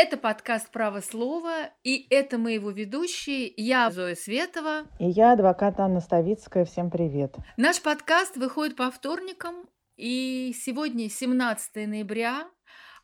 Это подкаст «Право слова», и это мы его ведущие. Я Зоя Светова. И я, адвокат Анна Ставицкая. Всем привет. Наш подкаст выходит по вторникам, и сегодня 17 ноября,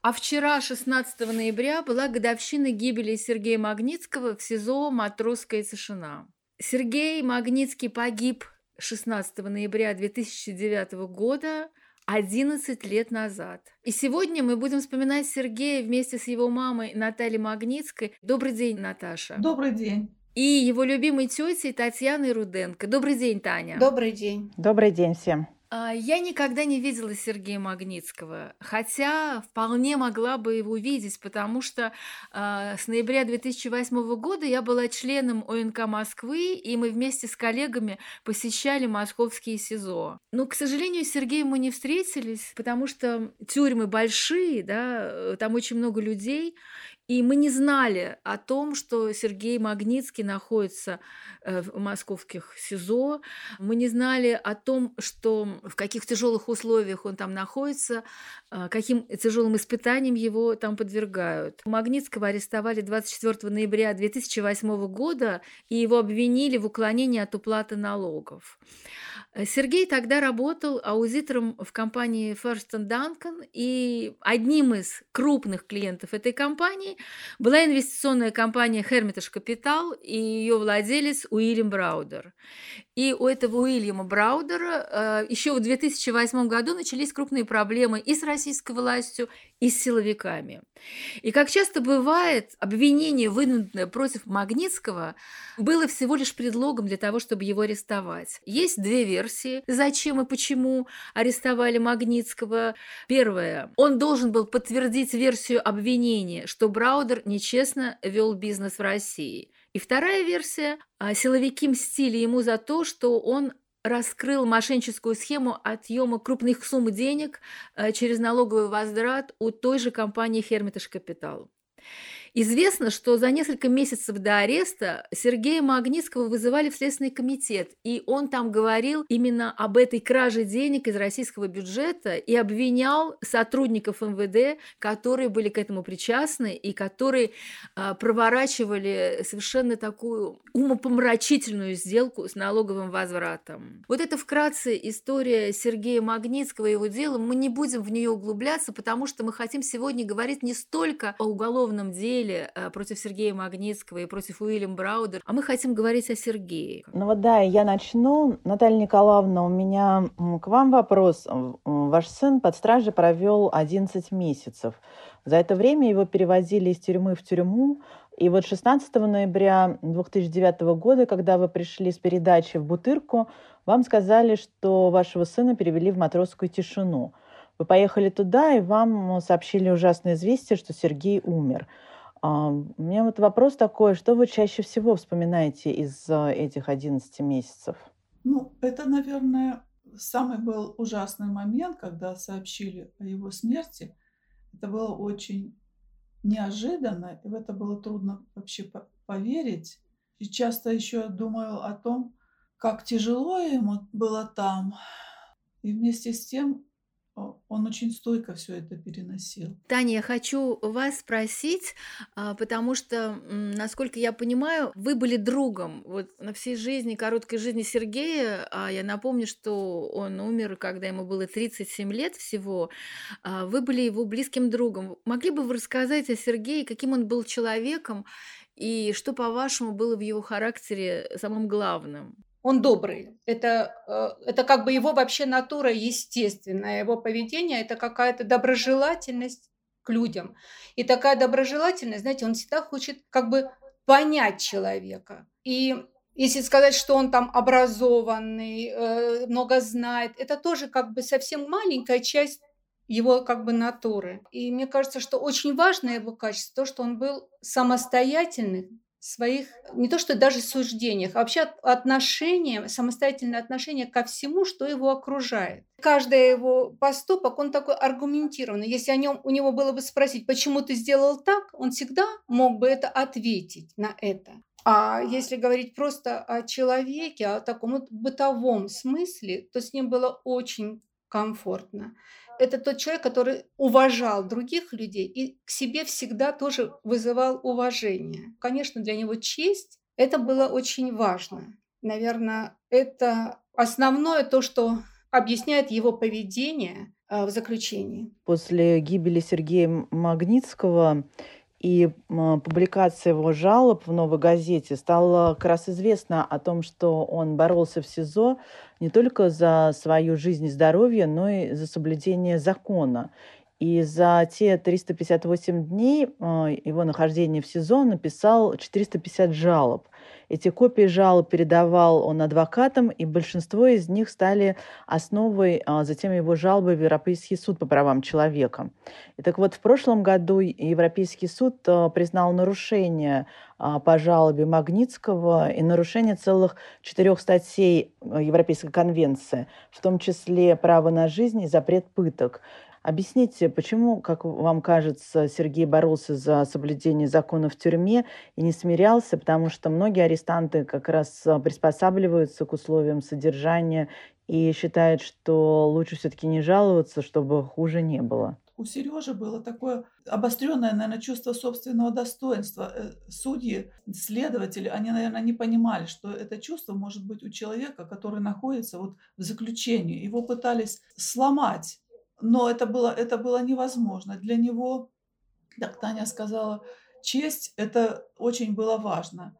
а вчера, 16 ноября, была годовщина гибели Сергея Магнитского в СИЗО «Матросская тишина». Сергей Магнитский погиб 16 ноября 2009 года – 11 лет назад. И сегодня мы будем вспоминать Сергея вместе с его мамой Натальей Магнитской. Добрый день, Наташа. Добрый день. И его любимой тетей Татьяной Руденко. Добрый день, Таня. Добрый день. Добрый день всем. А, я никогда не видела Сергея Магнитского, хотя вполне могла бы его видеть, потому что э, с ноября 2008 года я была членом ОНК Москвы, и мы вместе с коллегами посещали московские СИЗО. Но, к сожалению, с Сергеем мы не встретились, потому что тюрьмы большие, да, э, там очень много людей, и мы не знали о том, что Сергей Магнитский находится э, в московских СИЗО. Мы не знали о том, что в каких тяжелых условиях он там находится, э, каким тяжелым испытаниям его там подвергают. Магнитского арестовали 24 ноября 2008 года, и его обвинили в уклонении от уплаты налогов. Сергей тогда работал аудитором в компании First Duncan, и одним из крупных клиентов этой компании была инвестиционная компания Hermitage Capital и ее владелец Уильям Браудер. И у этого Уильяма Браудера э, еще в 2008 году начались крупные проблемы и с российской властью, и с силовиками. И как часто бывает, обвинение, выдвинутое против Магнитского, было всего лишь предлогом для того, чтобы его арестовать. Есть две версии, зачем и почему арестовали Магнитского. Первое. Он должен был подтвердить версию обвинения, что Браудер нечестно вел бизнес в России. И вторая версия а, – силовики мстили ему за то, что он раскрыл мошенническую схему отъема крупных сумм денег а, через налоговый возврат у той же компании Hermitage Capital. Известно, что за несколько месяцев до ареста Сергея Магнитского вызывали в Следственный комитет, и он там говорил именно об этой краже денег из российского бюджета и обвинял сотрудников МВД, которые были к этому причастны и которые э, проворачивали совершенно такую умопомрачительную сделку с налоговым возвратом. Вот это вкратце история Сергея Магнитского и его дела. Мы не будем в нее углубляться, потому что мы хотим сегодня говорить не столько о уголовном деле, деле э, против Сергея Магнитского и против Уильям Браудер, а мы хотим говорить о Сергее. Ну вот да, я начну. Наталья Николаевна, у меня к вам вопрос. Ваш сын под стражей провел 11 месяцев. За это время его перевозили из тюрьмы в тюрьму, и вот 16 ноября 2009 года, когда вы пришли с передачи в Бутырку, вам сказали, что вашего сына перевели в матросскую тишину. Вы поехали туда, и вам сообщили ужасное известие, что Сергей умер. А, у меня вот вопрос такой, что вы чаще всего вспоминаете из а, этих 11 месяцев? Ну, это, наверное, самый был ужасный момент, когда сообщили о его смерти. Это было очень неожиданно, и в это было трудно вообще поверить. И часто еще думаю о том, как тяжело ему было там. И вместе с тем он очень стойко все это переносил. Таня, я хочу вас спросить, а, потому что, насколько я понимаю, вы были другом вот на всей жизни, короткой жизни Сергея. А я напомню, что он умер, когда ему было 37 лет всего. А, вы были его близким другом. Могли бы вы рассказать о Сергее, каким он был человеком и что, по-вашему, было в его характере самым главным? Он добрый. Это, э, это как бы его вообще натура естественная, его поведение – это какая-то доброжелательность к людям. И такая доброжелательность, знаете, он всегда хочет как бы понять человека. И если сказать, что он там образованный, э, много знает, это тоже как бы совсем маленькая часть его как бы натуры. И мне кажется, что очень важное его качество, то, что он был самостоятельным, своих, не то что даже суждениях, а вообще отношение, самостоятельное отношение ко всему, что его окружает. Каждый его поступок, он такой аргументированный. Если о нем у него было бы спросить, почему ты сделал так, он всегда мог бы это ответить на это. А если говорить просто о человеке, о таком вот бытовом смысле, то с ним было очень комфортно. Это тот человек, который уважал других людей и к себе всегда тоже вызывал уважение. Конечно, для него честь – это было очень важно. Наверное, это основное то, что объясняет его поведение э, в заключении. После гибели Сергея Магнитского и публикация его жалоб в «Новой газете» стало как раз известно о том, что он боролся в СИЗО не только за свою жизнь и здоровье, но и за соблюдение закона. И за те 358 дней а, его нахождения в СИЗО написал 450 жалоб. Эти копии жалоб передавал он адвокатам, и большинство из них стали основой а, затем его жалобы в Европейский суд по правам человека. И так вот, в прошлом году Европейский суд а, признал нарушение по жалобе Магнитского и нарушение целых четырех статей Европейской конвенции, в том числе право на жизнь и запрет пыток. Объясните, почему, как вам кажется, Сергей боролся за соблюдение закона в тюрьме и не смирялся, потому что многие арестанты как раз а, приспосабливаются к условиям содержания и считают, что лучше все-таки не жаловаться, чтобы хуже не было. У Сережи было такое обостренное, наверное, чувство собственного достоинства. Э, судьи, следователи, они, наверное, не понимали, что это чувство может быть у человека, который находится вот в заключении. Его пытались сломать но это было, это было невозможно. Для него, как Таня сказала, честь – это очень было важно.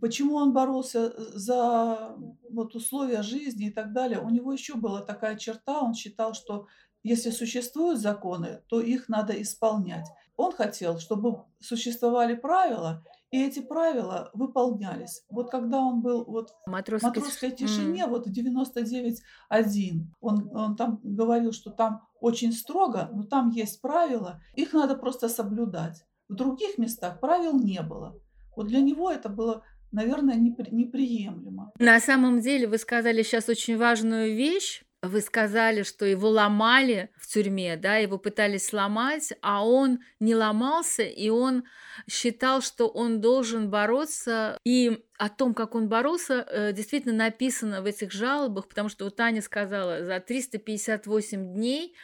Почему он боролся за вот, условия жизни и так далее? У него еще была такая черта, он считал, что если существуют законы, то их надо исполнять. Он хотел, чтобы существовали правила, и эти правила выполнялись. Вот когда он был вот в матросской, матросской тишине, mm. вот в 99.1, он, он там говорил, что там очень строго, но там есть правила, их надо просто соблюдать. В других местах правил не было. Вот для него это было наверное, неприемлемо. На самом деле вы сказали сейчас очень важную вещь, вы сказали, что его ломали в тюрьме, да, его пытались сломать, а он не ломался, и он считал, что он должен бороться. И о том, как он боролся, э, действительно написано в этих жалобах, потому что вот Таня сказала, за 358 дней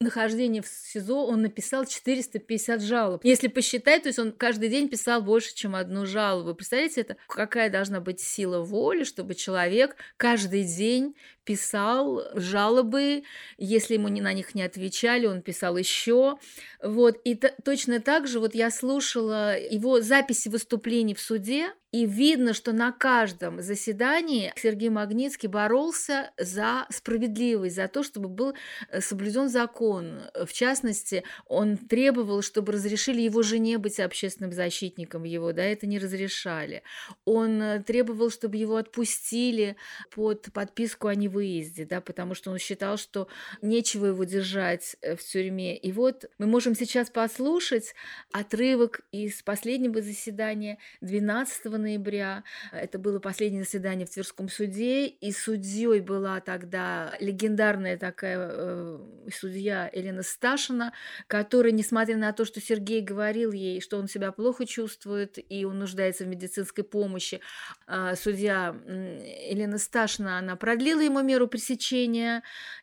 нахождения в СИЗО он написал 450 жалоб. Если посчитать, то есть он каждый день писал больше, чем одну жалобу. Представляете, это какая должна быть сила воли, чтобы человек каждый день писал жалобы, если ему на них не отвечали, он писал еще. Вот. И точно так же вот я слушала его записи выступлений в суде, и видно, что на каждом заседании Сергей Магнитский боролся за справедливость, за то, чтобы был э, соблюден закон. В частности, он требовал, чтобы разрешили его жене быть общественным защитником его, да, это не разрешали. Он э, требовал, чтобы его отпустили под подписку о невыезде, да, потому что он считал, что нечего его держать э, в тюрьме. И вот мы можем сейчас послушать отрывок из последнего заседания 12 ноября. Это было последнее заседание в Тверском суде, и судьей была тогда легендарная такая э, судья Елена Сташина, которая, несмотря на то, что Сергей говорил ей, что он себя плохо чувствует и он нуждается в медицинской помощи, э, судья Елена Сташина, она продлила ему меру пресечения,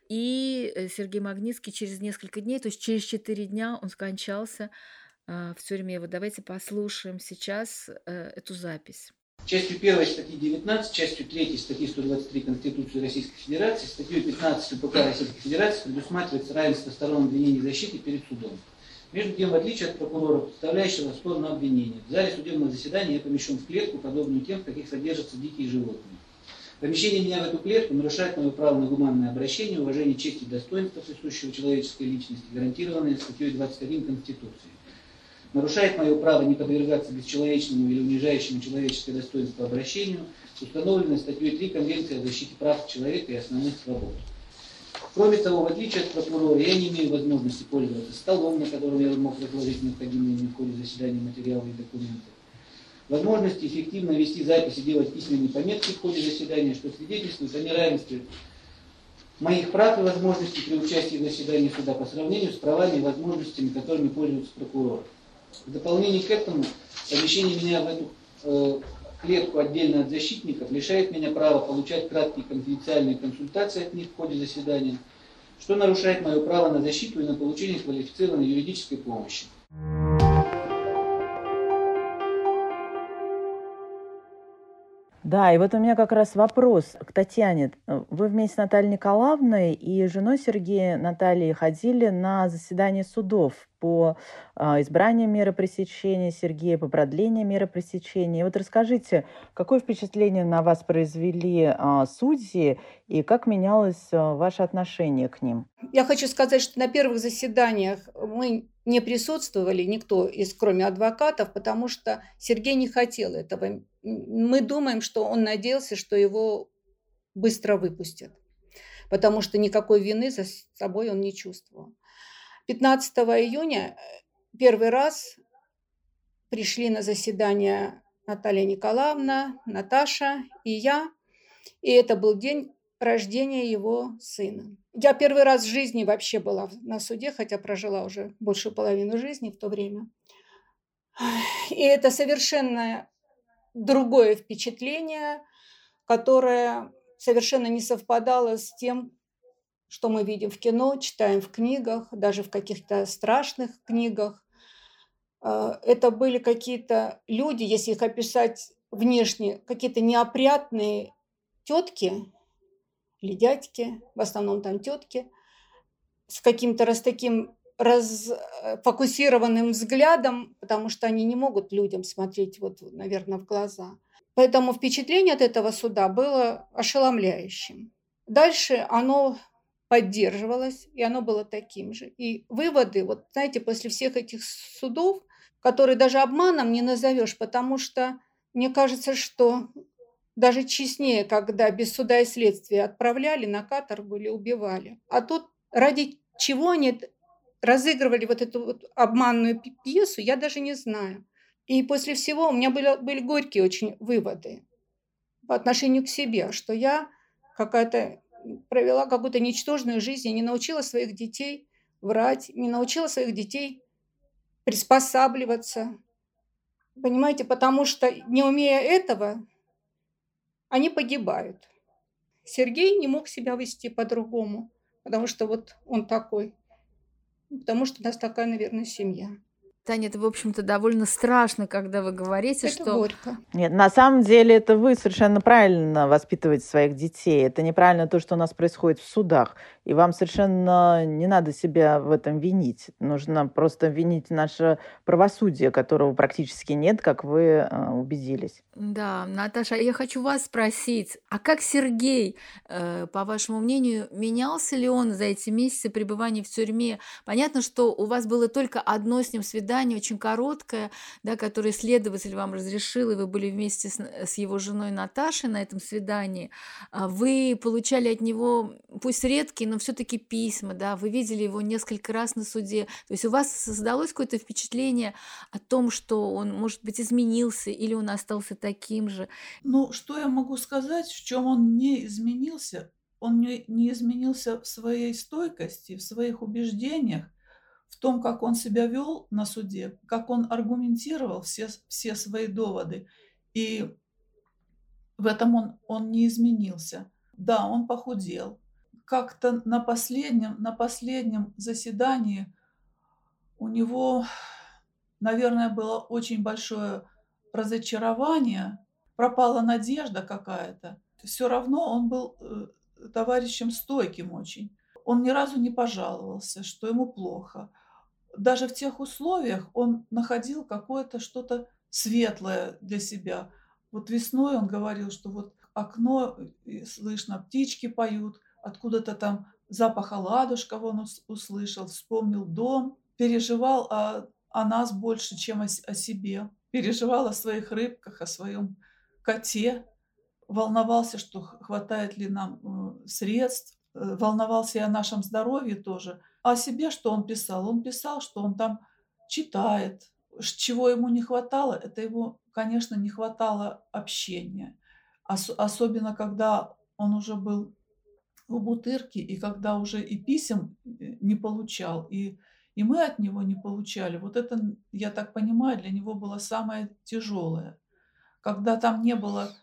и э, Сергей Магнитский через несколько дней, то есть через четыре дня он скончался а, в тюрьме. Вот давайте послушаем сейчас э, эту запись. Частью 1 статьи 19, частью 3 статьи 123 Конституции Российской Федерации, статьей 15 УПК Российской Федерации предусматривается равенство сторон обвинения и защиты перед судом. Между тем, в отличие от прокурора, представляющего сторону обвинения, в зале судебного заседания я помещен в клетку, подобную тем, в каких содержатся дикие животные. Помещение меня в эту клетку нарушает мое право на гуманное обращение, уважение чести и достоинства присущего человеческой личности, гарантированное статьей 21 Конституции нарушает мое право не подвергаться бесчеловечному или унижающему человеческое достоинство обращению, установленной статьей 3 Конвенции о защите прав человека и основных свобод. Кроме того, в отличие от прокурора, я не имею возможности пользоваться столом, на котором я мог разложить необходимые мне в ходе заседания материалы и документы. Возможности эффективно вести записи, делать письменные пометки в ходе заседания, что свидетельствует о неравенстве моих прав и возможностей при участии в заседании суда по сравнению с правами и возможностями, которыми пользуется прокурор. В дополнение к этому, помещение меня в эту э, клетку отдельно от защитников лишает меня права получать краткие конфиденциальные консультации от них в ходе заседания, что нарушает мое право на защиту и на получение квалифицированной юридической помощи. Да, и вот у меня как раз вопрос к Татьяне. Вы вместе с Натальей Николаевной и женой Сергея Натальей ходили на заседание судов по а, избранию меры пресечения Сергея, по продлению меры пресечения. И вот расскажите, какое впечатление на вас произвели а, судьи и как менялось а, ваше отношение к ним? Я хочу сказать, что на первых заседаниях мы не присутствовали никто из, кроме адвокатов, потому что Сергей не хотел этого. Мы думаем, что он надеялся, что его быстро выпустят, потому что никакой вины за собой он не чувствовал. 15 июня э, первый раз пришли на заседание Наталья Николаевна, Наташа и я. И это был день рождения его сына. Я первый раз в жизни вообще была на суде, хотя прожила уже большую половину жизни в то время. И это совершенно другое впечатление, которое совершенно не совпадало с тем, что мы видим в кино, читаем в книгах, даже в каких-то страшных книгах. А, это были какие-то люди, если их описать внешне, какие-то неопрятные тетки, или дядьки, в основном там тетки, с каким-то раз таким расфокусированным взглядом, потому что они не могут людям смотреть, вот, наверное, в глаза. Поэтому впечатление от этого суда было ошеломляющим. Дальше оно поддерживалось, и оно было таким же. И выводы, вот знаете, после всех этих судов, которые даже обманом не назовешь, потому что мне кажется, что даже честнее, когда без суда и следствия отправляли на каторгу или убивали. А тут ради чего они разыгрывали вот эту вот обманную пьесу, я даже не знаю. И после всего у меня были, были горькие очень выводы по отношению к себе, что я какая-то провела какую-то ничтожную жизнь, я не научила своих детей врать, не научила своих детей приспосабливаться. Понимаете, потому что не умея этого, они погибают. Сергей не мог себя вести по-другому, потому что вот он такой. Потому что у нас такая, наверное, семья. Таня, это, в общем-то, довольно страшно, когда вы говорите, это что... горько. Нет, на самом деле это вы совершенно правильно воспитываете своих детей. Это неправильно то, что у нас происходит в судах. И вам совершенно не надо себя в этом винить. Нужно просто винить наше правосудие, которого практически нет, как вы э, убедились. Да, Наташа, я хочу вас спросить, а как Сергей, э, по вашему мнению, менялся ли он за эти месяцы пребывания в тюрьме? Понятно, что у вас было только одно с ним свидание, очень короткое, да, которое следователь вам разрешил, и вы были вместе с, с его женой Наташей на этом свидании. А вы получали от него, пусть редкие, но все-таки письма, да, вы видели его несколько раз на суде. То есть у вас создалось какое-то впечатление о том, что он, может быть, изменился или он остался таким же. Ну, что я могу сказать, в чем он не изменился? Он не, не изменился в своей стойкости, в своих убеждениях, в том, как он себя вел на суде, как он аргументировал все, все свои доводы. И в этом он, он не изменился. Да, он похудел, как-то на последнем, на последнем заседании у него, наверное, было очень большое разочарование, пропала надежда какая-то. Все равно он был э, товарищем стойким очень. Он ни разу не пожаловался, что ему плохо. Даже в тех условиях он находил какое-то что-то светлое для себя. Вот весной он говорил, что вот окно, слышно, птички поют, откуда-то там запах оладушков он услышал, вспомнил дом, переживал о, о нас больше, чем о, о себе, переживал о своих рыбках, о своем коте, волновался, что хватает ли нам э, средств, э, волновался и о нашем здоровье тоже. О себе что он писал? Он писал, что он там читает. Чего ему не хватало, это ему, конечно, не хватало общения. Ос- особенно, когда он уже был в Бутырке, и когда уже и писем э, не получал, и, и мы от него не получали, вот это, я так понимаю, для него было самое тяжелое. Когда там не было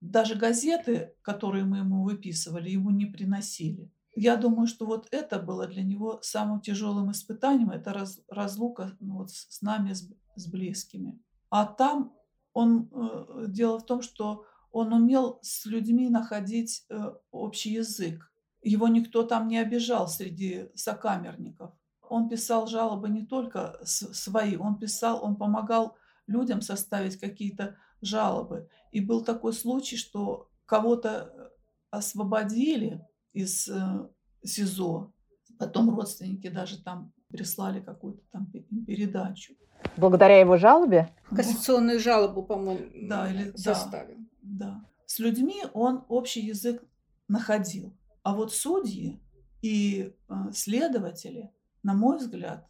даже газеты, которые мы ему выписывали, ему не приносили. Я думаю, что вот это было для него самым тяжелым испытанием, это раз, разлука ну, вот с, с нами, с, с близкими. А там он, э, дело в том, что он умел с людьми находить э, общий язык. Его никто там не обижал среди сокамерников. Он писал жалобы не только свои, он писал, он помогал людям составить какие-то жалобы. И был такой случай, что кого-то э, освободили из э, СИЗО. Потом родственники даже там прислали какую-то там передачу. Благодаря его жалобе? Кассационную жалобу, по-моему, да, или, составил. Да, да. С людьми он общий язык находил. А вот судьи и э, следователи, на мой взгляд,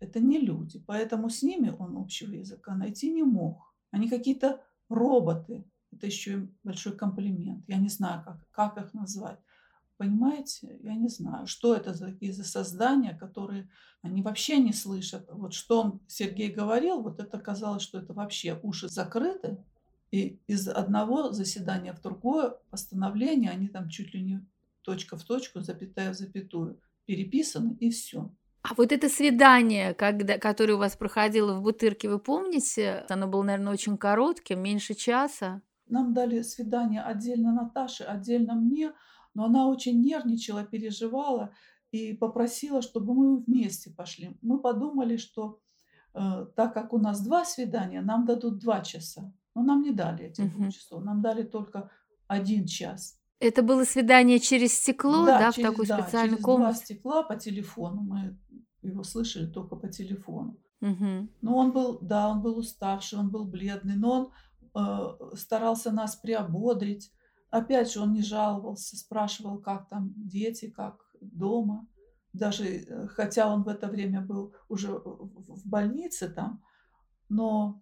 это не люди. Поэтому с ними он общего языка найти не мог. Они какие-то роботы. Это еще и большой комплимент. Я не знаю, как, как их назвать. Понимаете, я не знаю, что это за такие за создания, которые они вообще не слышат. Вот что он, Сергей говорил, вот это казалось, что это вообще уши закрыты, и из одного заседания в другое постановление они там чуть ли не точка в точку, запятая в запятую, переписаны, и все. А вот это свидание, когда, которое у вас проходило в Бутырке, вы помните? Оно было, наверное, очень коротким, меньше часа. Нам дали свидание отдельно Наташе, отдельно мне, но она очень нервничала, переживала и попросила, чтобы мы вместе пошли. Мы подумали, что э, так как у нас два свидания, нам дадут два часа. Но нам не дали этих угу. двух часов, нам дали только один час. Это было свидание через стекло, да, да через, в такой да, специальной через комнате? два стекла по телефону. Мы его слышали только по телефону. Угу. Но он был, да, он был уставший, он был бледный, но он э, старался нас приободрить. Опять же, он не жаловался, спрашивал, как там дети, как дома. Даже э, хотя он в это время был уже в больнице там, но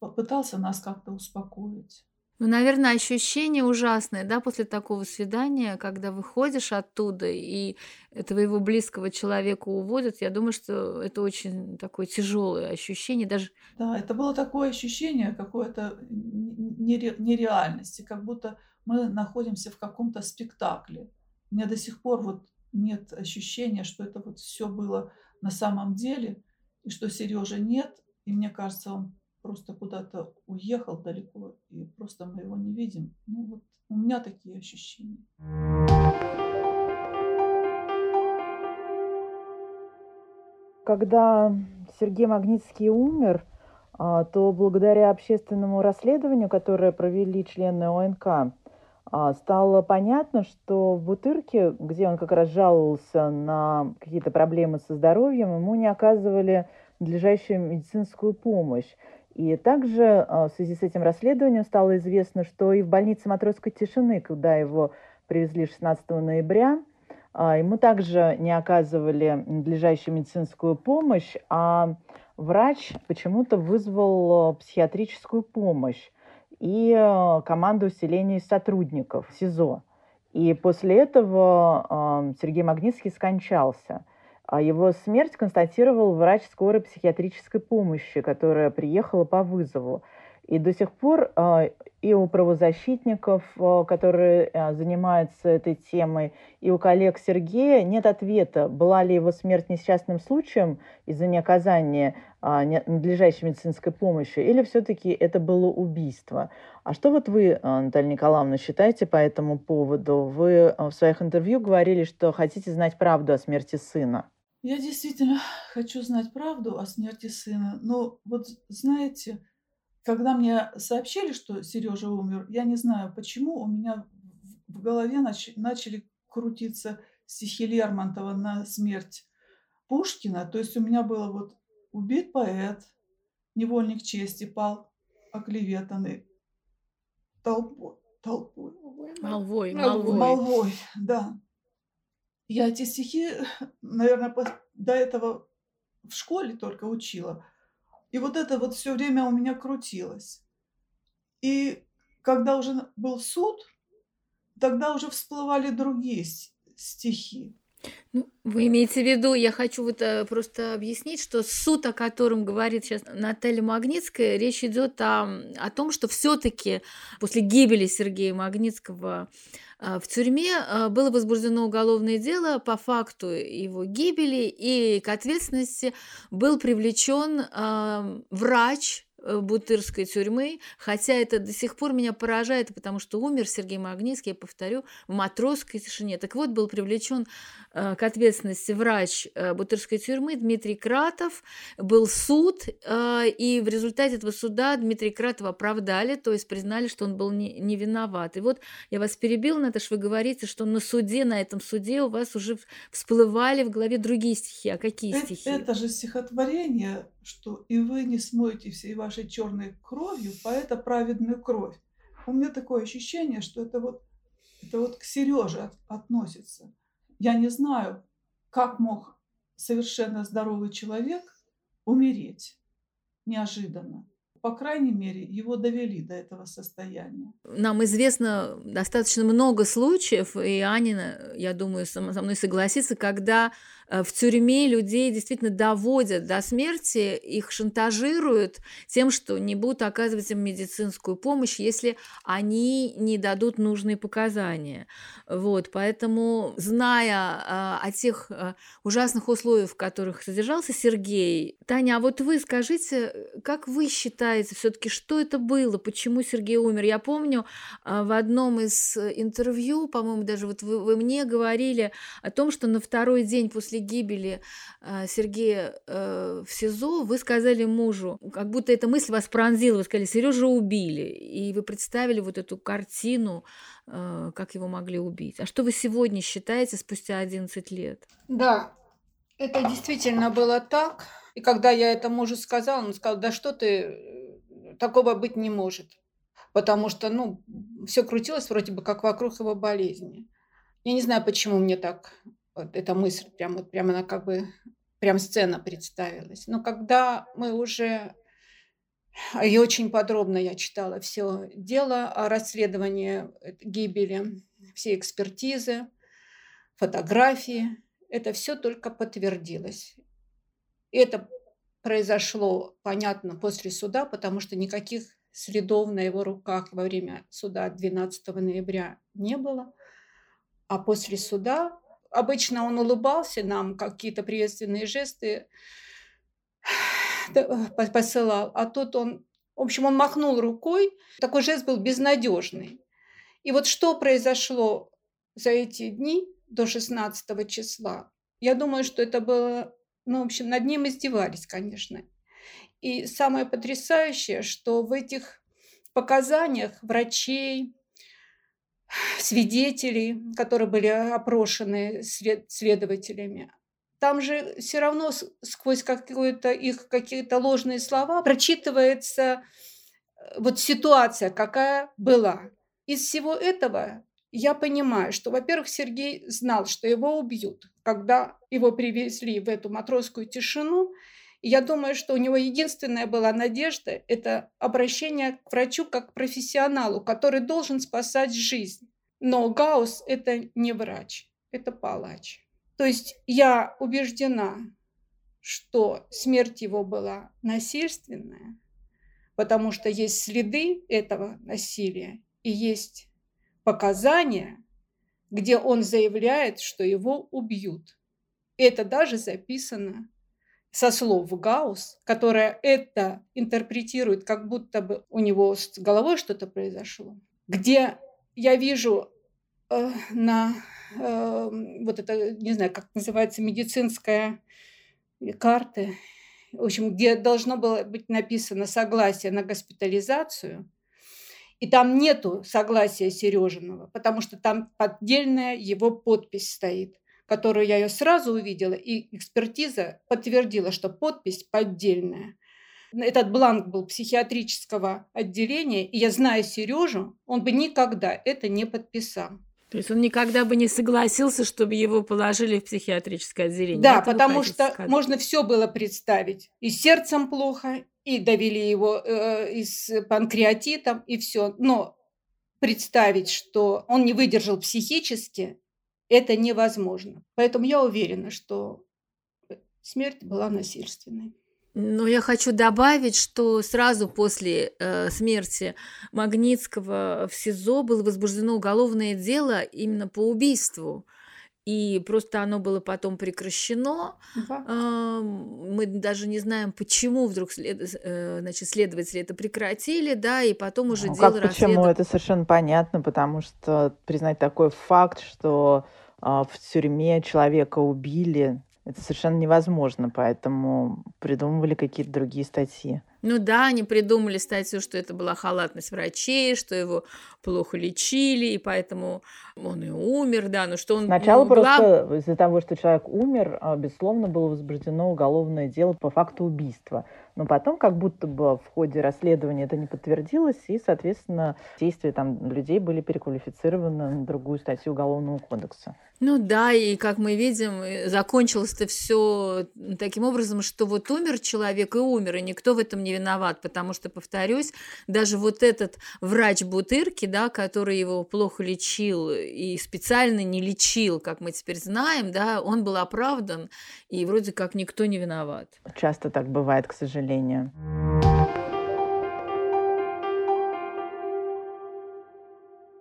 пытался нас как-то успокоить. Ну, наверное, ощущение ужасное, да, после такого свидания, когда выходишь оттуда и твоего близкого человека уводят. Я думаю, что это очень такое тяжелое ощущение, даже. Да, это было такое ощущение какой-то нереальности, как будто мы находимся в каком-то спектакле. У меня до сих пор вот нет ощущения, что это вот все было на самом деле, и что Сережи нет, и мне кажется, он просто куда-то уехал далеко, и просто мы его не видим. Ну вот у меня такие ощущения. Когда Сергей Магнитский умер, а, то благодаря общественному расследованию, которое провели члены ОНК, стало понятно, что в Бутырке, где он как раз жаловался на какие-то проблемы со здоровьем, ему не оказывали надлежащую медицинскую помощь. И также а, в связи с этим расследованием стало известно, что и в больнице Матросской тишины, куда его привезли 16 ноября, а, ему также не оказывали надлежащую медицинскую помощь, а врач почему-то вызвал психиатрическую помощь и команду усиления сотрудников СИЗО. И после этого Сергей Магнитский скончался – а его смерть констатировал врач скорой психиатрической помощи, которая приехала по вызову. И до сих пор а, и у правозащитников, а, которые занимаются этой темой, и у коллег Сергея нет ответа, была ли его смерть несчастным случаем из-за неоказания надлежащей медицинской помощи, или все-таки это было убийство. А что вот вы, Наталья Николаевна, считаете по этому поводу? Вы в своих интервью говорили, что хотите знать правду о смерти сына. Я действительно хочу знать правду о смерти сына. Но вот знаете, когда мне сообщили, что Сережа умер, я не знаю почему, у меня в голове нач- начали крутиться стихи Лермонтова на смерть Пушкина. То есть у меня было вот убит поэт, невольник чести пал, оклеветанный толпой. Толпой. Молвой, молвой. Молвой, да. Я эти стихи, наверное, до этого в школе только учила. И вот это вот все время у меня крутилось. И когда уже был суд, тогда уже всплывали другие стихи. Ну, вы имеете в виду, я хочу вот э, просто объяснить, что суд, о котором говорит сейчас Наталья Магнитская, речь идет о, о том, что все-таки после гибели Сергея Магнитского э, в тюрьме э, было возбуждено уголовное дело по факту его гибели, и к ответственности был привлечен э, врач, Э, Бутырской тюрьмы, хотя это до сих пор меня поражает, потому что умер Сергей Магнитский, я повторю, в матросской тишине. Так вот, был привлечен э, к ответственности врач э, Бутырской тюрьмы Дмитрий Кратов, был суд, и в результате этого суда Дмитрия Кратова оправдали, то есть признали, что он был не, не виноват. И вот я вас перебил, Наташа, вы говорите, что на суде, на этом суде у вас уже всплывали в голове другие стихи. А какие это, стихи? Это же стихотворение, что и вы не смоете всей вашей черной кровью поэта праведную кровь. У меня такое ощущение, что это вот, это вот к Сереже относится. Я не знаю, как мог совершенно здоровый человек умереть неожиданно по крайней мере, его довели до этого состояния. Нам известно достаточно много случаев, и Анина, я думаю, со мной согласится, когда Э, в тюрьме людей действительно доводят до смерти, их шантажируют тем, что не будут оказывать им медицинскую помощь, если они не дадут нужные показания. Вот, поэтому, зная а, о тех а, ужасных условиях, в которых содержался Сергей, Таня, а вот вы скажите, как вы считаете все-таки, что это было, почему Сергей умер? Я помню а, в одном из интервью, по-моему, даже вот вы, вы мне говорили о том, что на второй день после гибели э, Сергея э, в СИЗО вы сказали мужу, как будто эта мысль вас пронзила, вы сказали, Сережа убили, и вы представили вот эту картину, э, как его могли убить. А что вы сегодня считаете спустя 11 лет? Да, это действительно было так. И когда я это мужу сказала, он сказал, да что ты, такого быть не может. Потому что, ну, все крутилось вроде бы как вокруг его болезни. Я не знаю, почему мне так вот эта мысль, прям, вот, прям она как бы, прям сцена представилась. Но когда мы уже, и очень подробно я читала все дело о расследовании гибели, все экспертизы, фотографии, это все только подтвердилось. Это произошло, понятно, после суда, потому что никаких следов на его руках во время суда 12 ноября не было. А после суда обычно он улыбался нам, какие-то приветственные жесты посылал, а тут он, в общем, он махнул рукой, такой жест был безнадежный. И вот что произошло за эти дни до 16 числа, я думаю, что это было, ну, в общем, над ним издевались, конечно. И самое потрясающее, что в этих показаниях врачей, свидетелей, которые были опрошены след, следователями. Там же все равно сквозь какие-то их какие-то ложные слова прочитывается э, вот ситуация, какая была. Из всего этого я понимаю, что, во-первых, Сергей знал, что его убьют, когда его привезли в эту матросскую тишину, и я думаю, что у него единственная была надежда – это обращение к врачу как к профессионалу, который должен спасать жизнь. Но Гаус – это не врач, это палач. То есть я убеждена, что смерть его была насильственная, потому что есть следы этого насилия и есть показания, где он заявляет, что его убьют. Это даже записано со слов Гаус, которая это интерпретирует, как будто бы у него с головой что-то произошло, где я вижу э, на э, вот это, не знаю, как называется, медицинская карта, в общем, где должно было быть написано согласие на госпитализацию, и там нету согласия Сережиного, потому что там поддельная его подпись стоит которую я ее сразу увидела, и экспертиза подтвердила, что подпись поддельная. Этот бланк был психиатрического отделения, и я знаю Сережу, он бы никогда это не подписал. То есть он никогда бы не согласился, чтобы его положили в психиатрическое отделение. Да, это потому что сказать. можно все было представить. И сердцем плохо, и довели его э, и с панкреатитом, и все. Но представить, что он не выдержал психически, это невозможно. Поэтому я уверена, что смерть была насильственной. Но я хочу добавить, что сразу после э, смерти Магнитского в СИЗО было возбуждено уголовное дело именно по убийству и просто оно было потом прекращено. Да. Мы даже не знаем, почему вдруг след... Э, значит, следователи это прекратили, да, и потом уже ну, дело как почему? Это совершенно понятно, потому что признать такой факт, что а, в тюрьме человека убили, это совершенно невозможно, поэтому придумывали какие-то другие статьи. Ну да, они придумали статью, что это была халатность врачей, что его плохо лечили, и поэтому он и умер, да, но что он... Сначала ну, просто глав... из-за того, что человек умер, а, безусловно, было возбуждено уголовное дело по факту убийства. Но потом как будто бы в ходе расследования это не подтвердилось, и, соответственно, действия там людей были переквалифицированы на другую статью Уголовного кодекса. Ну да, и как мы видим, э, закончилось это все таким образом, что вот умер человек и умер, и никто в этом не виноват, потому что, повторюсь, даже вот этот врач Бутырки, да, который его плохо лечил и специально не лечил, как мы теперь знаем, да, он был оправдан, и вроде как никто не виноват. Часто так бывает, к сожалению.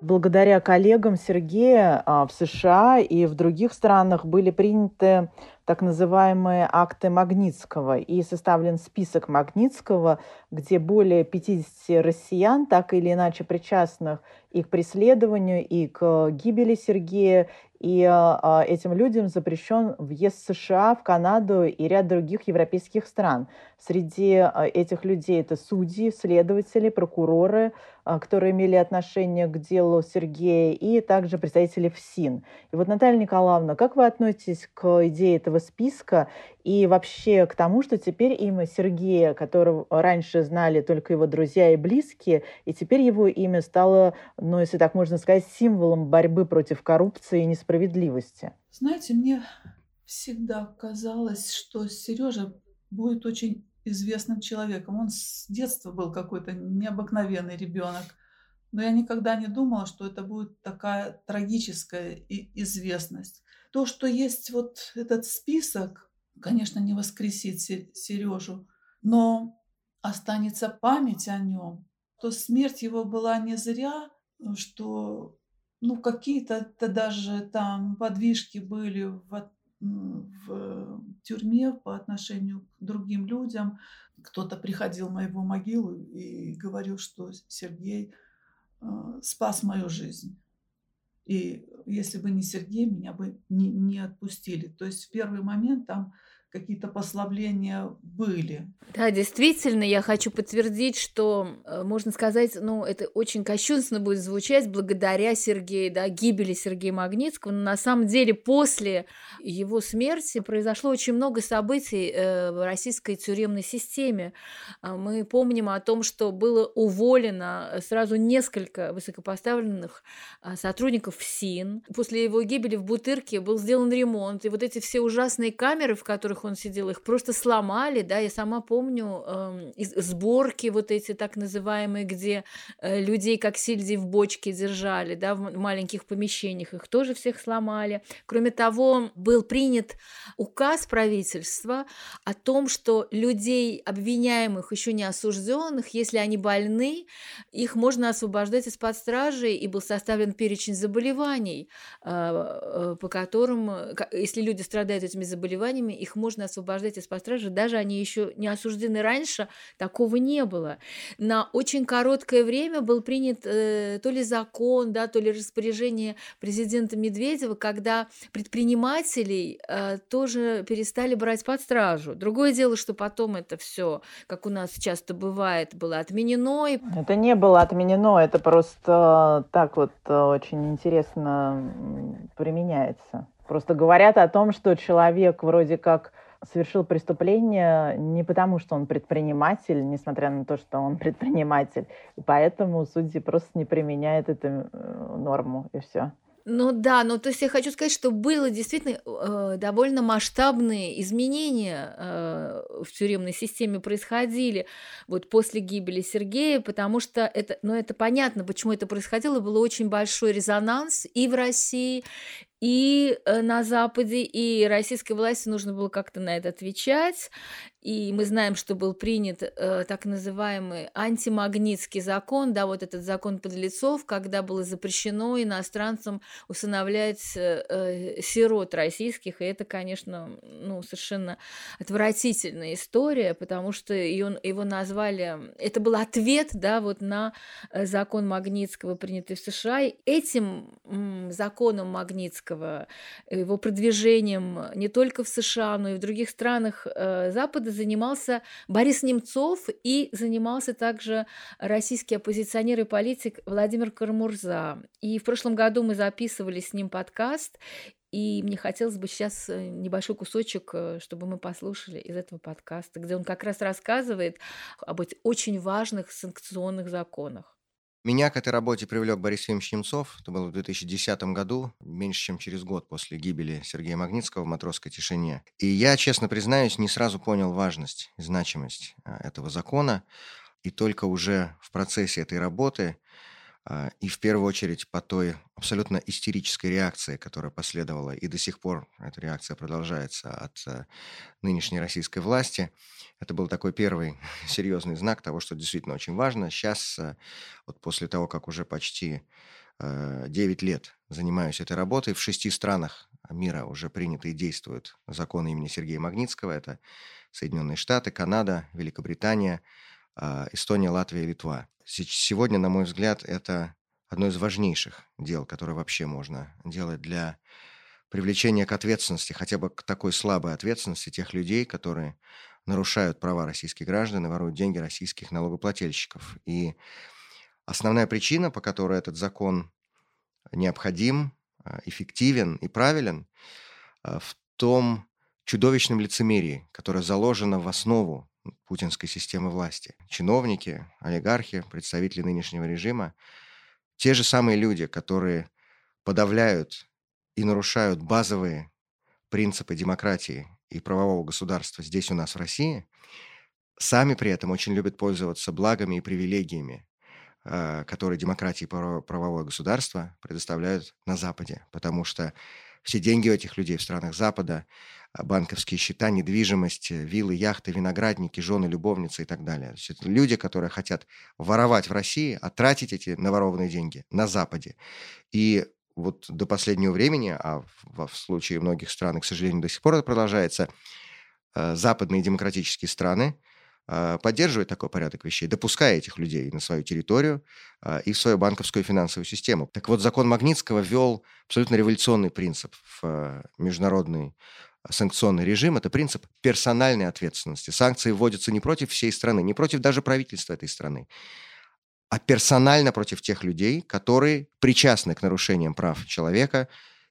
Благодаря коллегам Сергея а, в США и в других странах были приняты так называемые акты Магнитского и составлен список Магнитского, где более 50 россиян, так или иначе причастных и к преследованию, и к гибели Сергея, и э, этим людям запрещен въезд в США, в Канаду и ряд других европейских стран. Среди э, этих людей это судьи, следователи, прокуроры, которые имели отношение к делу Сергея, и также представители ФСИН. И вот, Наталья Николаевна, как вы относитесь к идее этого списка и вообще к тому, что теперь имя Сергея, которого раньше знали только его друзья и близкие, и теперь его имя стало, ну, если так можно сказать, символом борьбы против коррупции и несправедливости? Знаете, мне всегда казалось, что Сережа будет очень известным человеком. Он с детства был какой-то необыкновенный ребенок. Но я никогда не думала, что это будет такая трагическая известность. То, что есть вот этот список, конечно, не воскресит Сережу, но останется память о нем, то смерть его была не зря, что ну, какие-то даже там подвижки были в, в тюрьме по отношению к другим людям. Кто-то приходил на его могилу и говорил, что Сергей спас мою жизнь. И если бы не Сергей, меня бы не, не отпустили. То есть в первый момент там какие-то послабления были. Да, действительно, я хочу подтвердить, что, э, можно сказать, ну, это очень кощунственно будет звучать благодаря Сергею, да, гибели Сергея Магнитского, но на самом деле после его смерти произошло очень много событий э, в российской тюремной системе. А мы помним о том, что было уволено сразу несколько высокопоставленных а, сотрудников СИН. После его гибели в Бутырке был сделан ремонт, и вот эти все ужасные камеры, в которых он сидел, их просто сломали, да, я сама помню э, сборки вот эти так называемые, где э, людей как сельди в бочке держали, да, в маленьких помещениях, их тоже всех сломали. Кроме того, был принят указ правительства о том, что людей, обвиняемых, еще не осужденных, если они больны, их можно освобождать из-под стражи, и был составлен перечень заболеваний, э, э, по которым, если люди страдают этими заболеваниями, их можно можно освобождать из-под стражи, даже они еще не осуждены раньше, такого не было. На очень короткое время был принят э, то ли закон, да, то ли распоряжение президента Медведева, когда предпринимателей э, тоже перестали брать под стражу. Другое дело, что потом это все, как у нас часто бывает, было отменено. Это не было отменено, это просто так вот э, очень интересно применяется. Просто говорят о том, что человек вроде как совершил преступление не потому, что он предприниматель, несмотря на то, что он предприниматель, и поэтому судьи просто не применяют эту э, норму, и все. Ну да, ну то есть я хочу сказать, что было действительно э, довольно масштабные изменения э, в тюремной системе происходили вот после гибели Сергея, потому что это, ну это понятно, почему это происходило, был очень большой резонанс и в России, и э, на Западе, и российской власти нужно было как-то на это отвечать. И мы знаем, что был принят э, так называемый антимагнитский закон, да, вот этот закон подлецов, когда было запрещено иностранцам усыновлять э, сирот российских, и это, конечно, ну, совершенно отвратительная история, потому что ее, его назвали, это был ответ, да, вот на э, закон Магнитского, принятый в США. И этим м, законом Магнитского, его продвижением не только в США, но и в других странах э, Запада занимался Борис Немцов и занимался также российский оппозиционер и политик Владимир Кармурза. И в прошлом году мы записывали с ним подкаст, и мне хотелось бы сейчас э, небольшой кусочек, э, чтобы мы послушали из этого подкаста, где он как раз рассказывает об очень важных санкционных законах. Меня к этой работе привлек Борис Ефимович Немцов. Это было в 2010 году, меньше чем через год после гибели Сергея Магнитского в «Матросской тишине». И я, честно признаюсь, не сразу понял важность и значимость а, этого закона. И только уже в процессе этой работы и в первую очередь по той абсолютно истерической реакции, которая последовала, и до сих пор эта реакция продолжается от э, нынешней российской власти. Это был такой первый серьезный знак того, что действительно очень важно. Сейчас, э, вот после того, как уже почти 9 э, лет занимаюсь этой работой, в шести странах мира уже приняты и действуют законы имени Сергея Магнитского. Это Соединенные Штаты, Канада, Великобритания, Эстония, Латвия и Литва. Сегодня, на мой взгляд, это одно из важнейших дел, которое вообще можно делать для привлечения к ответственности, хотя бы к такой слабой ответственности тех людей, которые нарушают права российских граждан и воруют деньги российских налогоплательщиков. И основная причина, по которой этот закон необходим, а, эффективен и правилен, а, в том чудовищном лицемерии, которое заложено в основу путинской системы власти. Чиновники, олигархи, представители нынешнего режима, те же самые люди, которые подавляют и нарушают базовые принципы демократии и правового государства здесь у нас в России, сами при этом очень любят пользоваться благами и привилегиями, а, которые демократии и правовое государство предоставляют на Западе, потому что все деньги у этих людей в странах Запада, а, банковские счета, недвижимость, э, виллы, яхты, виноградники, жены, любовницы и так далее. То есть это люди, которые хотят воровать в России, а тратить эти наворованные деньги на Западе. И вот до последнего времени, а в, в случае многих стран, к сожалению, до сих пор это продолжается, э, западные демократические страны э, поддерживают такой порядок вещей, допуская этих людей на свою территорию э, и в свою банковскую финансовую систему. Так вот, закон Магнитского ввел абсолютно революционный принцип в международный санкционный режим – это принцип персональной ответственности. Санкции вводятся не против всей страны, не против даже правительства этой страны, а персонально против тех людей, которые причастны к нарушениям прав человека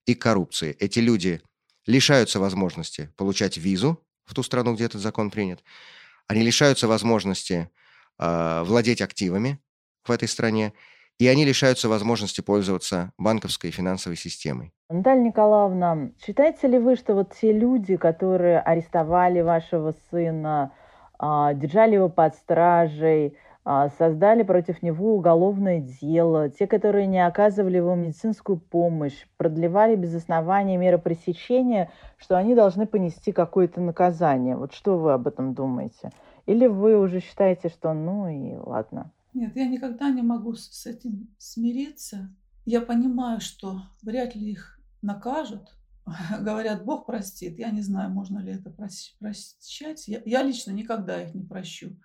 и коррупции. Эти люди лишаются возможности получать визу в ту страну, где этот закон принят. Они лишаются возможности э, владеть активами в этой стране, и они лишаются возможности пользоваться банковской и финансовой системой. Наталья Николаевна, считаете ли вы, что вот те люди, которые арестовали вашего сына, а, держали его под стражей, создали против него уголовное дело, те, которые не оказывали ему медицинскую помощь, продлевали без основания меры пресечения, что они должны понести какое-то наказание. Вот что вы об этом думаете? Или вы уже считаете, что ну и ладно? Нет, я никогда не могу с этим смириться. Я понимаю, что вряд ли их накажут. Говорят, Бог простит. Я не знаю, можно ли это прощать. Я, я лично никогда их не прощу.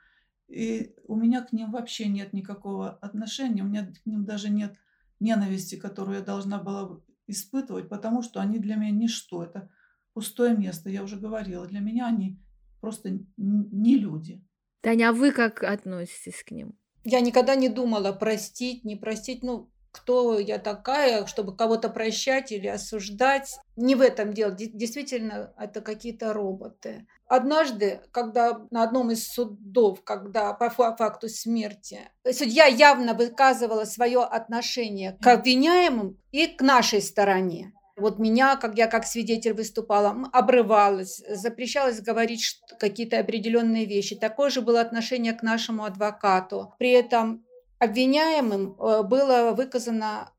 И у меня к ним вообще нет никакого отношения, у меня к ним даже нет ненависти, которую я должна была испытывать, потому что они для меня ничто, это пустое место, я уже говорила. Для меня они просто не люди. Таня, а вы как относитесь к ним? Я никогда не думала простить, не простить. Ну, кто я такая, чтобы кого-то прощать или осуждать. Не в этом дело. Действительно, это какие-то роботы. Однажды, когда на одном из судов, когда по факту смерти, судья явно выказывала свое отношение к обвиняемым и к нашей стороне. Вот меня, как я как свидетель выступала, обрывалась, запрещалось говорить какие-то определенные вещи. Такое же было отношение к нашему адвокату. При этом обвиняемым э, было выказано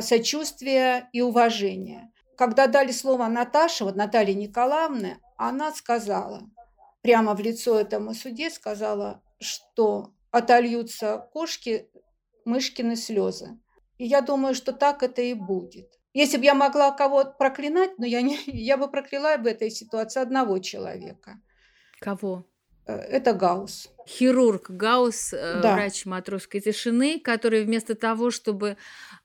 сочувствие и уважение. когда дали слово Наташе, вот Наталье Николаевне, она сказала, прямо в лицо этому суде сказала, что отольются кошки мышкины слезы. И я думаю, что так это и будет. Если бы я могла кого-то проклинать, но я, не, я бы прокляла в этой ситуации одного человека. Кого? Э, это Гаус хирург Гаус, э, да. врач матросской тишины, который вместо того, чтобы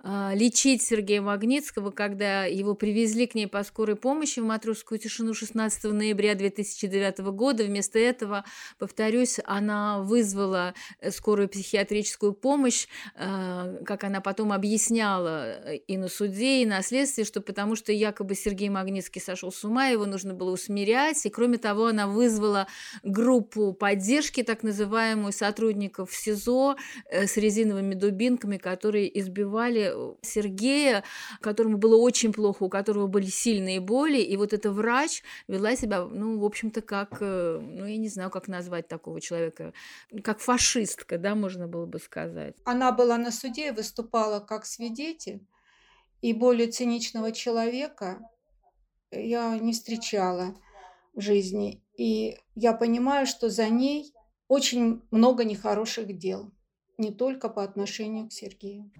э, лечить Сергея Магнитского, когда его привезли к ней по скорой помощи в матросскую тишину 16 ноября 2009 года, вместо этого, повторюсь, она вызвала э, скорую психиатрическую помощь, как она потом объясняла и на суде, и на следствии, что потому что якобы Сергей Магнитский сошел с ума, его нужно было усмирять, и кроме того, она вызвала группу поддержки, так называемую, называемую сотрудников СИЗО э, с резиновыми дубинками, которые избивали э, Сергея, которому было очень плохо, у которого были сильные боли, и вот эта врач вела себя, ну, в общем-то, как, э, ну, я не знаю, как назвать такого человека, как фашистка, да, можно было бы сказать. Она была на суде выступала как свидетель, и более циничного человека я не встречала в жизни. И я понимаю, что за ней очень много нехороших дел, не только по отношению к Сергею.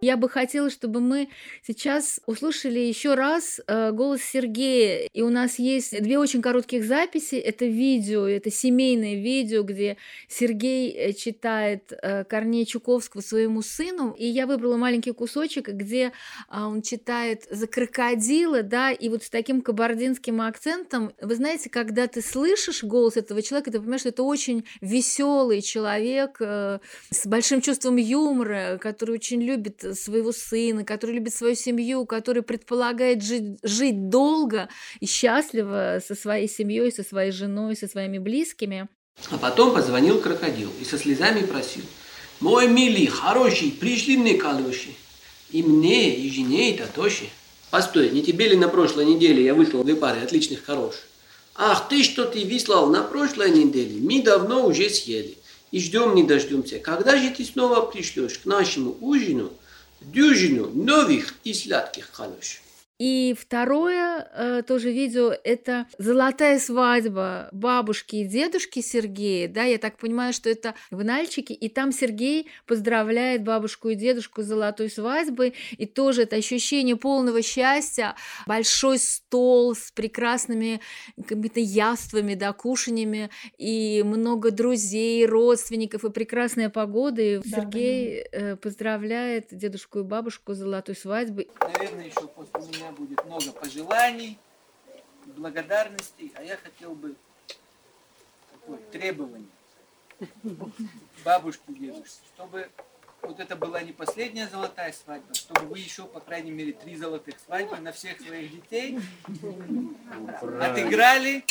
Я бы хотела, чтобы мы сейчас услышали еще раз э, голос Сергея. И у нас есть две очень коротких записи. Это видео, это семейное видео, где Сергей э, читает э, Корнея Чуковского своему сыну. И я выбрала маленький кусочек, где э, он читает за крокодила, да, и вот с таким кабардинским акцентом. Вы знаете, когда ты слышишь голос этого человека, ты понимаешь, что это очень веселый человек с большим чувством юмора, который очень любит своего сына, который любит свою семью, который предполагает жить, жить долго и счастливо со своей семьей, со своей женой, со своими близкими. А потом позвонил крокодил и со слезами просил, «Мой милый, хороший, пришли мне калоши, и мне, и жене, и Татоши». Постой, не тебе ли на прошлой неделе я выслал две пары отличных хорош? Ах, ты что ты выслал на прошлой неделе, мы давно уже съели. И ждем не дождемся. Когда же ты снова пришлешь к нашему ужину – dužinu novih izgladkih kaloša. И второе э, тоже видео – это золотая свадьба бабушки и дедушки Сергея, да, я так понимаю, что это в Нальчике, и там Сергей поздравляет бабушку и дедушку с золотой свадьбой, и тоже это ощущение полного счастья, большой стол с прекрасными какими-то яствами, да, кушаньями, и много друзей, родственников, и прекрасная погода, и да, Сергей э, поздравляет дедушку и бабушку с золотой свадьбой. Наверное, еще после меня меня будет много пожеланий, благодарностей, а я хотел бы такое требование бабушке, дедушке, чтобы вот это была не последняя золотая свадьба, чтобы вы еще, по крайней мере, три золотых свадьбы на всех своих детей отыграли,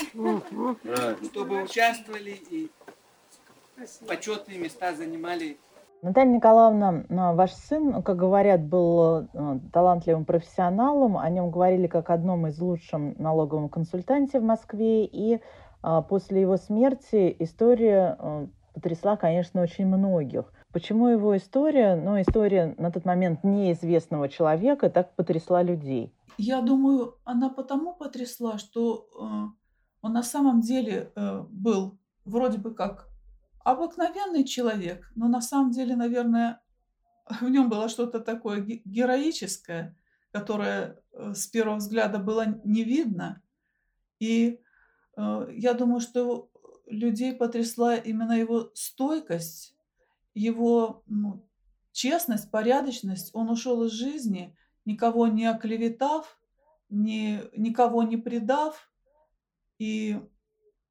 чтобы участвовали и почетные места занимали Наталья Николаевна, ваш сын, как говорят, был э, талантливым профессионалом. О нем говорили как одном из лучших налоговом консультанте в Москве. И а, после его смерти история потрясла, конечно, очень многих. Почему его история, ну, история на тот момент неизвестного человека так потрясла людей? Я думаю, она потому потрясла, что он на самом деле э, был вроде бы как обыкновенный человек, но на самом деле, наверное, в нем было что-то такое героическое, которое э, с первого взгляда было не видно. И э, я думаю, что людей потрясла именно его стойкость, его ну, честность, порядочность. Он ушел из жизни, никого не оклеветав, ни, никого не предав. И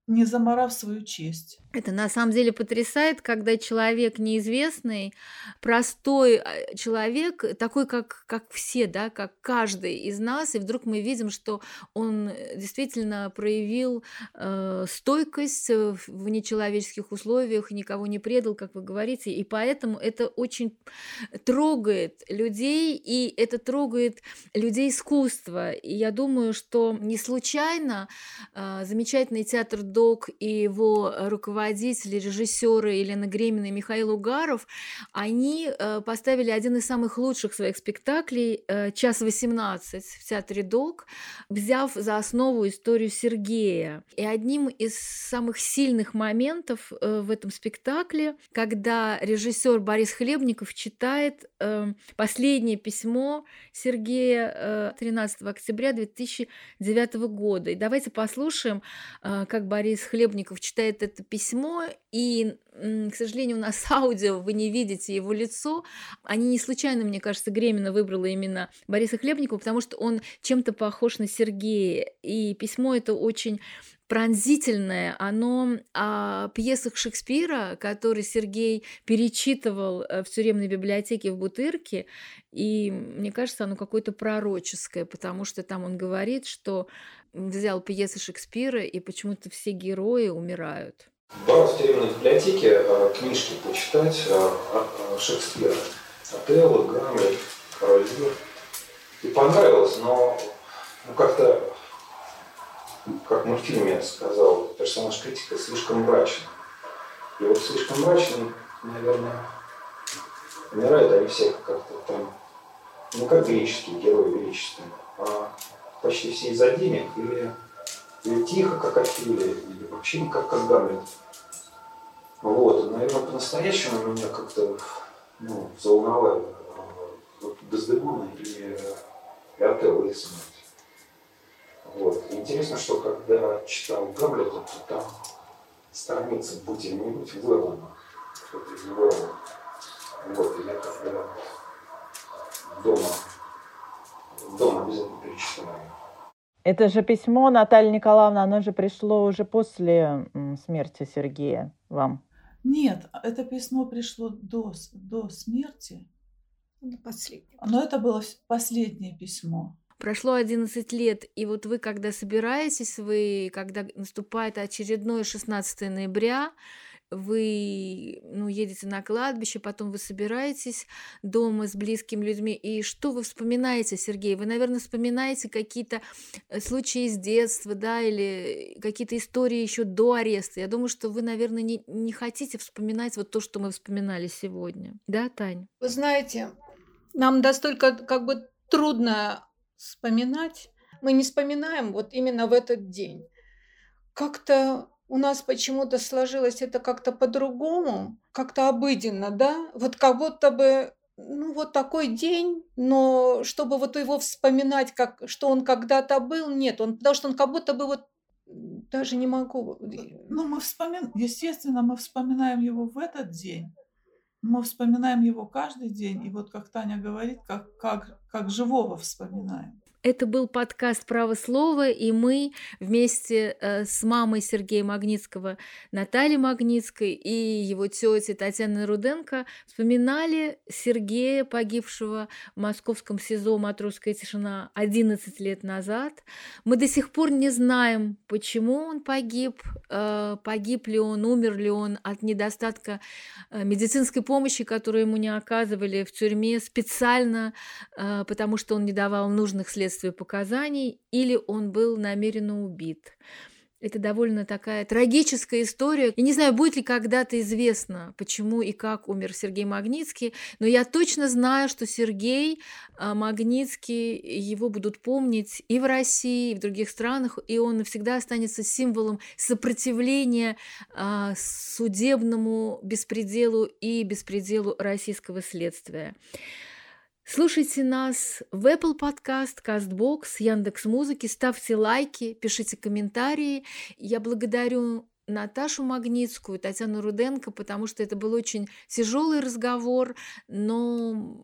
не заморав свою честь. Это на самом деле потрясает, когда человек неизвестный, простой а, человек, такой, как, как все, да, как каждый из нас, и вдруг мы видим, что он действительно проявил э, стойкость в нечеловеческих условиях, никого не предал, как вы говорите, и поэтому это очень трогает людей, и это трогает людей искусства. И я думаю, что не случайно э, замечательный театр Док и его руководители, режиссеры Елена Гремина и Михаил Угаров, они э, поставили один из самых лучших своих спектаклей э, «Час 18» в театре Док, взяв за основу историю Сергея. И одним из самых сильных моментов э, в этом спектакле, когда режиссер Борис Хлебников читает последнее письмо Сергея 13 октября 2009 года. И давайте послушаем, как Борис Хлебников читает это письмо, и, к сожалению, у нас аудио, вы не видите его лицо. Они не случайно, мне кажется, Гремина выбрала именно Бориса Хлебникова, потому что он чем-то похож на Сергея. И письмо это очень пронзительное, оно о пьесах Шекспира, которые Сергей перечитывал э, в тюремной библиотеке в Бутырке, и мне кажется, оно какое-то пророческое, потому что там он говорит, что взял пьесы Шекспира, и почему-то все герои умирают. Брал в тюремной библиотеке э, книжки почитать э, Шекспира. Отелло, Гамлет, Король Лир. И понравилось, но ну, как-то как в мультфильме сказал персонаж критика, слишком мрачный. И вот слишком мрачным, наверное, умирают они все как-то там, ну как греческие герои величественные, а почти все из-за денег или, или тихо, как Офелия, или вообще как, как Гамлет. Вот, наверное, по-настоящему меня как-то ну, заволновали вот, Дездемона или, или Отелло их смерть. Вот. интересно, что когда читал Гамлета, то там страница «Будь или не будь» вырвана. Кто-то из вырван. Вот. И я когда дома, дома обязательно перечитаю. Это же письмо, Наталья Николаевна, оно же пришло уже после смерти Сергея вам. Нет, это письмо пришло до, до смерти. Ну, последнее. Но это было последнее письмо. Прошло 11 лет, и вот вы, когда собираетесь, вы, когда наступает очередное 16 ноября, вы ну, едете на кладбище, потом вы собираетесь дома с близкими людьми, и что вы вспоминаете, Сергей? Вы, наверное, вспоминаете какие-то э, случаи из детства, да, или какие-то истории еще до ареста. Я думаю, что вы, наверное, не, не хотите вспоминать вот то, что мы вспоминали сегодня. Да, Тань? Вы знаете, нам настолько как бы трудно вспоминать, мы не вспоминаем вот именно в этот день. Как-то у нас почему-то сложилось это как-то по-другому, как-то обыденно, да? Вот как будто бы ну, вот такой день, но чтобы вот его вспоминать, как, что он когда-то был, нет, он, потому что он как будто бы вот даже не могу. Ну, мы вспоминаем, естественно, мы вспоминаем его в этот день, мы вспоминаем его каждый день, и вот как Таня говорит, как, как, как живого вспоминаем. Это был подкаст «Право слова», и мы вместе э, с мамой Сергея Магнитского, Натальей Магнитской и его тетей Татьяной Руденко вспоминали Сергея, погибшего в московском СИЗО «Матросская тишина» 11 лет назад. Мы до сих пор не знаем, почему он погиб, э, погиб ли он, умер ли он от недостатка э, медицинской помощи, которую ему не оказывали в тюрьме специально, потому что он не давал нужных следствий соответствие показаний, или он был намеренно убит. Это довольно такая трагическая история. Я не знаю, будет ли когда-то известно, почему и как умер Сергей Магнитский, но я точно знаю, что Сергей а, Магнитский, его будут помнить и в России, и в других странах, и он навсегда останется символом сопротивления а, судебному беспределу и беспределу российского следствия. Слушайте нас в Apple Podcast, CastBox, Яндекс Музыки, ставьте лайки, пишите комментарии. Я благодарю Наташу Магнитскую, Татьяну Руденко, потому что это был очень тяжелый разговор, но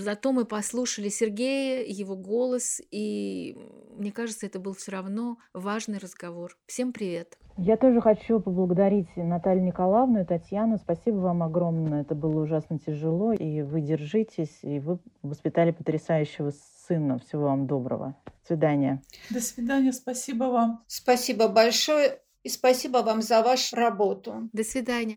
зато мы послушали Сергея, его голос, и мне кажется, это был все равно важный разговор. Всем привет! Я тоже хочу поблагодарить Наталью Николаевну и Татьяну. Спасибо вам огромное. Это было ужасно тяжело, и вы держитесь, и вы воспитали потрясающего сына. Всего вам доброго. До свидания. До свидания. Спасибо вам. Спасибо большое. И спасибо вам за вашу работу. До свидания.